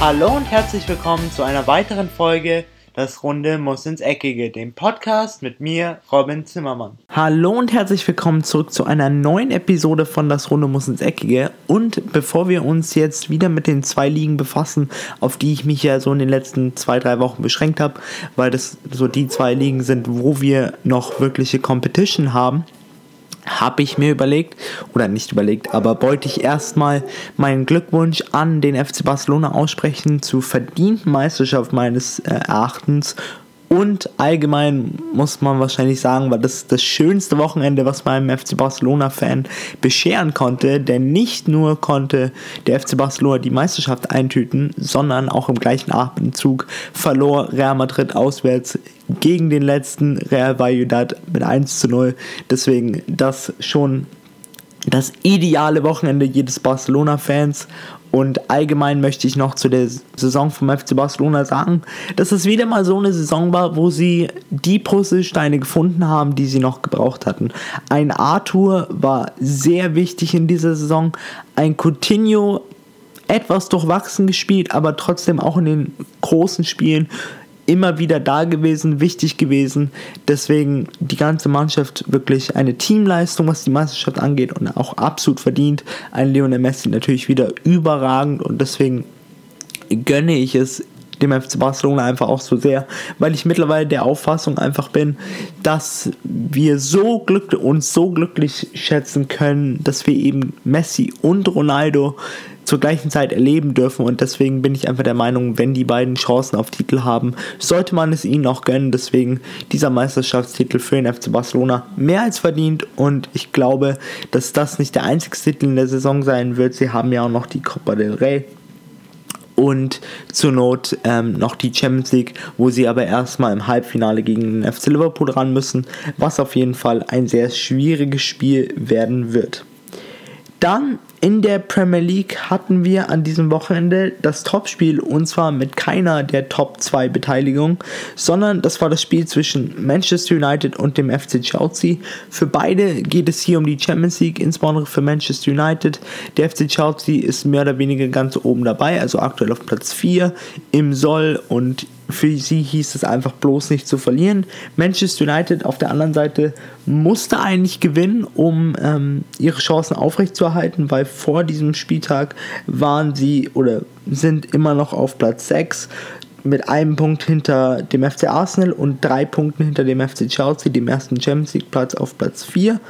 Hallo und herzlich willkommen zu einer weiteren Folge Das Runde muss ins Eckige, dem Podcast mit mir, Robin Zimmermann. Hallo und herzlich willkommen zurück zu einer neuen Episode von Das Runde muss ins Eckige. Und bevor wir uns jetzt wieder mit den zwei Ligen befassen, auf die ich mich ja so in den letzten zwei, drei Wochen beschränkt habe, weil das so die zwei Ligen sind, wo wir noch wirkliche Competition haben, habe ich mir überlegt, oder nicht überlegt, aber wollte ich erstmal meinen Glückwunsch an den FC Barcelona aussprechen zu verdienten Meisterschaft meines äh, Erachtens und allgemein muss man wahrscheinlich sagen, war das das schönste Wochenende, was meinem FC Barcelona-Fan bescheren konnte. Denn nicht nur konnte der FC Barcelona die Meisterschaft eintüten, sondern auch im gleichen Abendzug verlor Real Madrid auswärts gegen den letzten Real Valladolid mit 1 zu 0. Deswegen das schon das ideale Wochenende jedes Barcelona-Fans. Und allgemein möchte ich noch zu der Saison vom FC Barcelona sagen, dass es wieder mal so eine Saison war, wo sie die Puzzlesteine gefunden haben, die sie noch gebraucht hatten. Ein Arthur war sehr wichtig in dieser Saison. Ein Coutinho etwas durchwachsen gespielt, aber trotzdem auch in den großen Spielen immer wieder da gewesen, wichtig gewesen. Deswegen die ganze Mannschaft wirklich eine Teamleistung, was die Meisterschaft angeht und auch absolut verdient. Ein Lionel Messi natürlich wieder überragend und deswegen gönne ich es dem FC Barcelona einfach auch so sehr, weil ich mittlerweile der Auffassung einfach bin, dass wir so glücklich uns so glücklich schätzen können, dass wir eben Messi und Ronaldo zur gleichen Zeit erleben dürfen und deswegen bin ich einfach der Meinung, wenn die beiden Chancen auf Titel haben, sollte man es ihnen auch gönnen. Deswegen dieser Meisterschaftstitel für den FC Barcelona mehr als verdient und ich glaube, dass das nicht der einzige Titel in der Saison sein wird. Sie haben ja auch noch die Copa del Rey und zur Not ähm, noch die Champions League, wo sie aber erstmal im Halbfinale gegen den FC Liverpool ran müssen, was auf jeden Fall ein sehr schwieriges Spiel werden wird. Dann in der Premier League hatten wir an diesem Wochenende das Topspiel und zwar mit keiner der Top 2 Beteiligungen, sondern das war das Spiel zwischen Manchester United und dem FC Chelsea. Für beide geht es hier um die Champions League, insbesondere für Manchester United. Der FC Chelsea ist mehr oder weniger ganz oben dabei, also aktuell auf Platz 4 im Soll und für sie hieß es einfach bloß nicht zu verlieren. Manchester United auf der anderen Seite musste eigentlich gewinnen, um ähm, ihre Chancen aufrechtzuerhalten, weil vor diesem Spieltag waren sie oder sind immer noch auf Platz 6 mit einem Punkt hinter dem FC Arsenal und drei Punkten hinter dem FC Chelsea, dem ersten Champions League Platz auf Platz 4.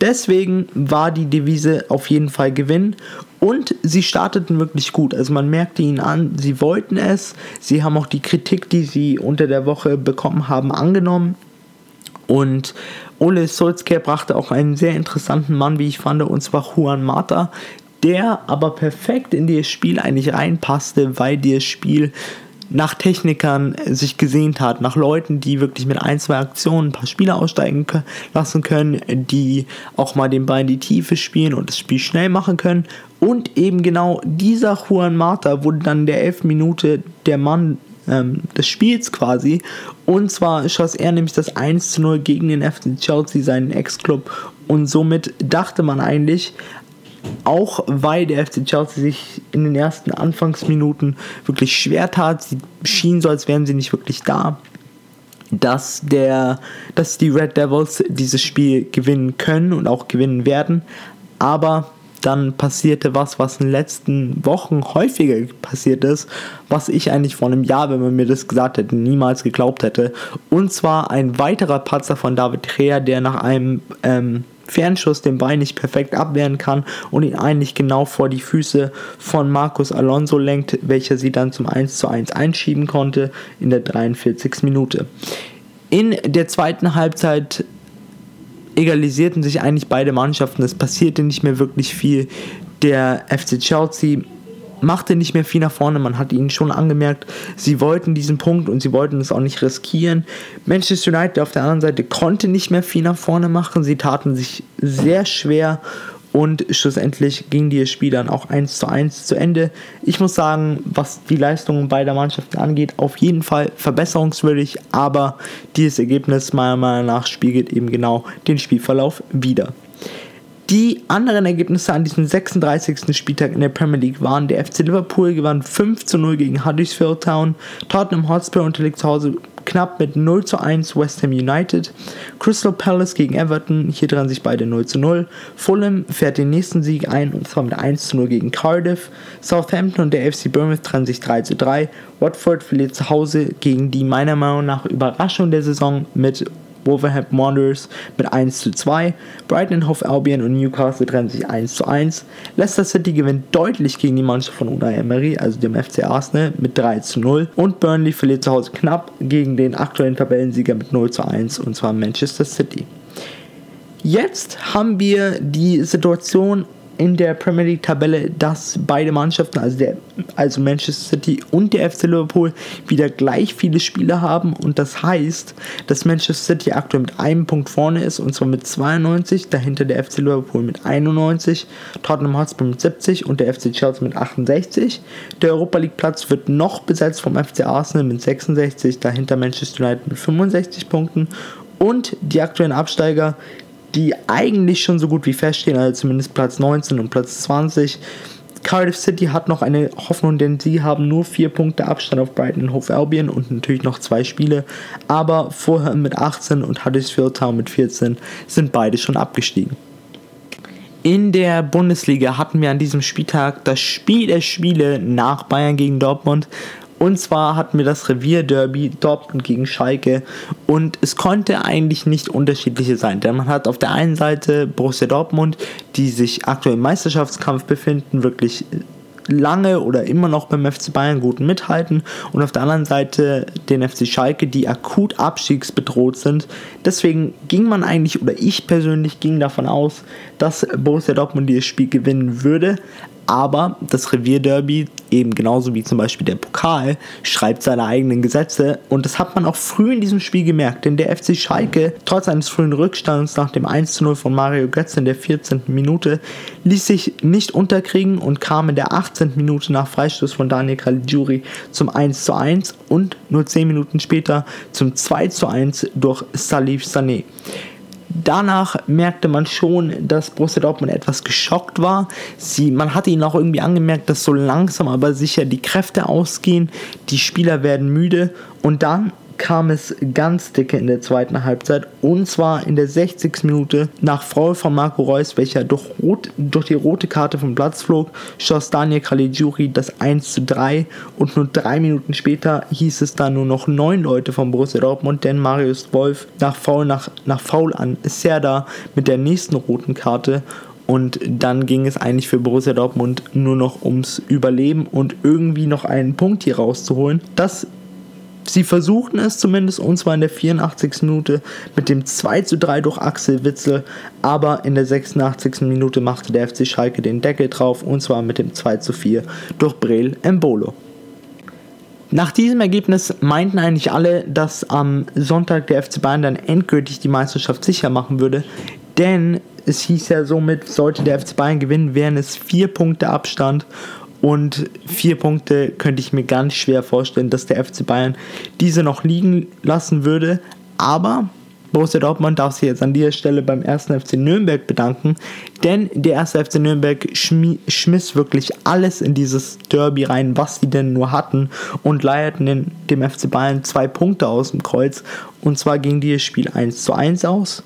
Deswegen war die Devise auf jeden Fall gewinnen und sie starteten wirklich gut. Also man merkte ihnen an, sie wollten es. Sie haben auch die Kritik, die sie unter der Woche bekommen haben, angenommen. Und Ole Solskjaer brachte auch einen sehr interessanten Mann, wie ich fand, und zwar Juan Mata, der aber perfekt in das Spiel eigentlich reinpasste, weil das Spiel nach Technikern sich gesehnt hat, nach Leuten, die wirklich mit ein, zwei Aktionen ein paar Spieler aussteigen lassen können, die auch mal den Ball in die Tiefe spielen und das Spiel schnell machen können. Und eben genau dieser Juan Mata wurde dann der 11 Minute der Mann ähm, des Spiels quasi. Und zwar schoss er nämlich das 1 zu 0 gegen den FC Chelsea, seinen Ex-Club. Und somit dachte man eigentlich, auch weil der FC Chelsea sich in den ersten Anfangsminuten wirklich schwer tat. Sie schien so, als wären sie nicht wirklich da. Dass, der, dass die Red Devils dieses Spiel gewinnen können und auch gewinnen werden. Aber dann passierte was, was in den letzten Wochen häufiger passiert ist, was ich eigentlich vor einem Jahr, wenn man mir das gesagt hätte, niemals geglaubt hätte. Und zwar ein weiterer Patzer von David Rea, der nach einem ähm, Fernschuss den Bein nicht perfekt abwehren kann und ihn eigentlich genau vor die Füße von Marcus Alonso lenkt, welcher sie dann zum 1 zu 1 einschieben konnte in der 43. Minute. In der zweiten Halbzeit egalisierten sich eigentlich beide Mannschaften. Es passierte nicht mehr wirklich viel. Der FC Chelsea machte nicht mehr viel nach vorne. Man hat ihnen schon angemerkt, sie wollten diesen Punkt und sie wollten es auch nicht riskieren. Manchester United auf der anderen Seite konnte nicht mehr viel nach vorne machen. Sie taten sich sehr schwer und schlussendlich ging dieses Spiel dann auch 1 zu 1 zu Ende. Ich muss sagen, was die Leistungen beider Mannschaften angeht, auf jeden Fall verbesserungswürdig, aber dieses Ergebnis meiner Meinung nach spiegelt eben genau den Spielverlauf wider. Die anderen Ergebnisse an diesem 36. Spieltag in der Premier League waren, der FC Liverpool gewann 5 zu 0 gegen Huddersfield Town, Tottenham Hotspur unterliegt zu Hause knapp mit 0 zu 1 West Ham United, Crystal Palace gegen Everton, hier dran sich beide 0 zu 0, Fulham fährt den nächsten Sieg ein und zwar mit 1 zu 0 gegen Cardiff, Southampton und der FC Bournemouth trennen sich 3 zu 3, Watford verliert zu Hause gegen die meiner Meinung nach Überraschung der Saison mit Wolverhampton Wanderers mit 1 zu 2. Brighton Hove Albion und Newcastle trennen sich 1 zu 1. Leicester City gewinnt deutlich gegen die Mannschaft von Unai Emery, also dem FC Arsenal, mit 3 zu 0. Und Burnley verliert zu Hause knapp gegen den aktuellen Tabellensieger mit 0 zu 1 und zwar Manchester City. Jetzt haben wir die Situation in der Premier League Tabelle, dass beide Mannschaften, also, der, also Manchester City und der FC Liverpool, wieder gleich viele Spiele haben. Und das heißt, dass Manchester City aktuell mit einem Punkt vorne ist, und zwar mit 92, dahinter der FC Liverpool mit 91, Tottenham Hotspur mit 70 und der FC Chelsea mit 68. Der Europa League Platz wird noch besetzt vom FC Arsenal mit 66, dahinter Manchester United mit 65 Punkten. Und die aktuellen Absteiger die eigentlich schon so gut wie feststehen, also zumindest Platz 19 und Platz 20. Cardiff City hat noch eine Hoffnung, denn sie haben nur vier Punkte Abstand auf Brighton Hove Albion und natürlich noch zwei Spiele. Aber vorher mit 18 und Huddersfield Town mit 14 sind beide schon abgestiegen. In der Bundesliga hatten wir an diesem Spieltag das Spiel der Spiele nach Bayern gegen Dortmund. Und zwar hatten wir das Revierderby Dortmund gegen Schalke. Und es konnte eigentlich nicht unterschiedlicher sein, denn man hat auf der einen Seite Borussia Dortmund, die sich aktuell im Meisterschaftskampf befinden, wirklich lange oder immer noch beim FC Bayern gut mithalten. Und auf der anderen Seite den FC Schalke, die akut abstiegsbedroht sind. Deswegen ging man eigentlich oder ich persönlich ging davon aus, dass Borussia Dortmund dieses Spiel gewinnen würde aber das Revierderby, eben genauso wie zum Beispiel der Pokal, schreibt seine eigenen Gesetze und das hat man auch früh in diesem Spiel gemerkt, denn der FC Schalke, trotz eines frühen Rückstands nach dem 1 0 von Mario Götze in der 14. Minute, ließ sich nicht unterkriegen und kam in der 18. Minute nach Freistoß von Daniel Caligiuri zum 1 zu 1 und nur 10 Minuten später zum 2 zu 1 durch Salif Sané danach merkte man schon, dass Borussia Dortmund etwas geschockt war. Sie, man hatte ihnen auch irgendwie angemerkt, dass so langsam aber sicher die Kräfte ausgehen, die Spieler werden müde und dann kam es ganz dicke in der zweiten Halbzeit und zwar in der 60. Minute nach Foul von Marco Reus, welcher durch, rot, durch die rote Karte vom Platz flog, schoss Daniel Caligiuri das 1 zu 3 und nur drei Minuten später hieß es dann nur noch neun Leute von Borussia Dortmund, denn Marius Wolf nach Foul, nach, nach Foul an Serda mit der nächsten roten Karte und dann ging es eigentlich für Borussia Dortmund nur noch ums Überleben und irgendwie noch einen Punkt hier rauszuholen. Das Sie versuchten es zumindest, und zwar in der 84. Minute mit dem 2 zu 3 durch Axel Witzel, aber in der 86. Minute machte der FC Schalke den Deckel drauf, und zwar mit dem 2 zu 4 durch Brel Embolo. Nach diesem Ergebnis meinten eigentlich alle, dass am Sonntag der FC Bayern dann endgültig die Meisterschaft sicher machen würde, denn es hieß ja somit, sollte der FC Bayern gewinnen, wären es vier Punkte Abstand und vier Punkte könnte ich mir ganz schwer vorstellen, dass der FC Bayern diese noch liegen lassen würde. Aber Borussia Dortmund darf sich jetzt an dieser Stelle beim ersten FC Nürnberg bedanken, denn der erste FC Nürnberg schmiss wirklich alles in dieses Derby rein, was sie denn nur hatten und leierten dem FC Bayern zwei Punkte aus dem Kreuz und zwar ging dieses Spiel 1 zu 1 aus.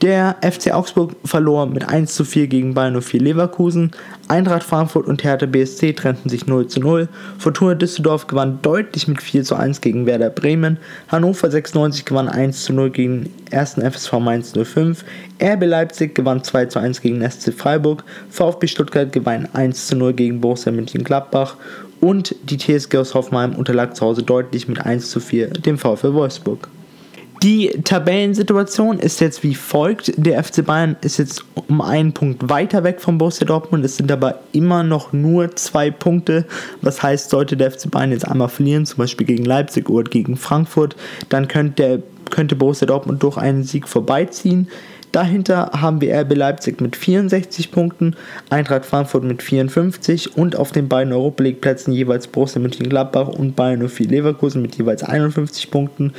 Der FC Augsburg verlor mit 1 zu 4 gegen Bayern 04 Leverkusen. Eintracht Frankfurt und Hertha BSC trennten sich 0 zu 0. Fortuna Düsseldorf gewann deutlich mit 4 zu 1 gegen Werder Bremen. Hannover 96 gewann 1 zu 0 gegen 1. FSV Mainz 05. RB Leipzig gewann 2 zu 1 gegen SC Freiburg. VfB Stuttgart gewann 1 zu 0 gegen Borussia Mönchengladbach. Und die TSG aus Hoffenheim unterlag zu Hause deutlich mit 1 zu 4 dem VfL Wolfsburg. Die Tabellensituation ist jetzt wie folgt. Der FC Bayern ist jetzt um einen Punkt weiter weg vom Borussia Dortmund. Es sind aber immer noch nur zwei Punkte. Was heißt, sollte der FC Bayern jetzt einmal verlieren, zum Beispiel gegen Leipzig oder gegen Frankfurt, dann könnte, der, könnte Borussia Dortmund durch einen Sieg vorbeiziehen. Dahinter haben wir RB Leipzig mit 64 Punkten, Eintracht Frankfurt mit 54 und auf den beiden Europa League Plätzen jeweils Borussia Mönchengladbach und Bayern 04 Leverkusen mit jeweils 51 Punkten.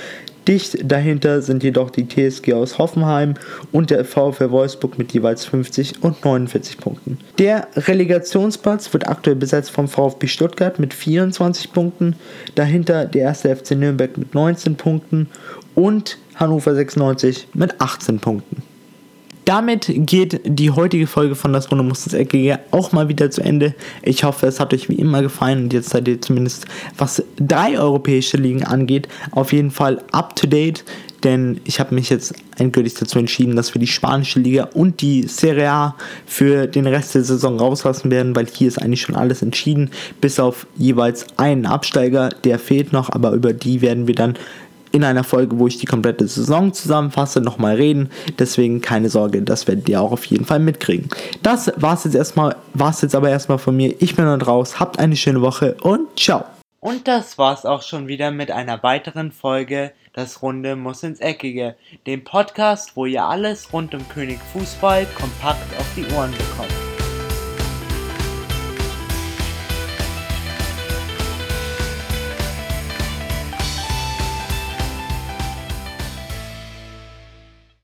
Dicht dahinter sind jedoch die TSG aus Hoffenheim und der VfL Wolfsburg mit jeweils 50 und 49 Punkten. Der Relegationsplatz wird aktuell besetzt vom VfB Stuttgart mit 24 Punkten, dahinter der erste FC Nürnberg mit 19 Punkten und Hannover 96 mit 18 Punkten. Damit geht die heutige Folge von Das Runde muss ins Eckige auch mal wieder zu Ende. Ich hoffe, es hat euch wie immer gefallen und jetzt seid ihr zumindest, was drei europäische Ligen angeht, auf jeden Fall up to date. Denn ich habe mich jetzt endgültig dazu entschieden, dass wir die spanische Liga und die Serie A für den Rest der Saison rauslassen werden, weil hier ist eigentlich schon alles entschieden, bis auf jeweils einen Absteiger, der fehlt noch, aber über die werden wir dann in einer Folge, wo ich die komplette Saison zusammenfasse, nochmal reden. Deswegen keine Sorge, das werdet ihr auch auf jeden Fall mitkriegen. Das war's jetzt erstmal, war's jetzt aber erstmal von mir. Ich bin dann raus. Habt eine schöne Woche und ciao. Und das war's auch schon wieder mit einer weiteren Folge Das Runde muss ins Eckige, dem Podcast, wo ihr alles rund um König Fußball kompakt auf die Ohren bekommt.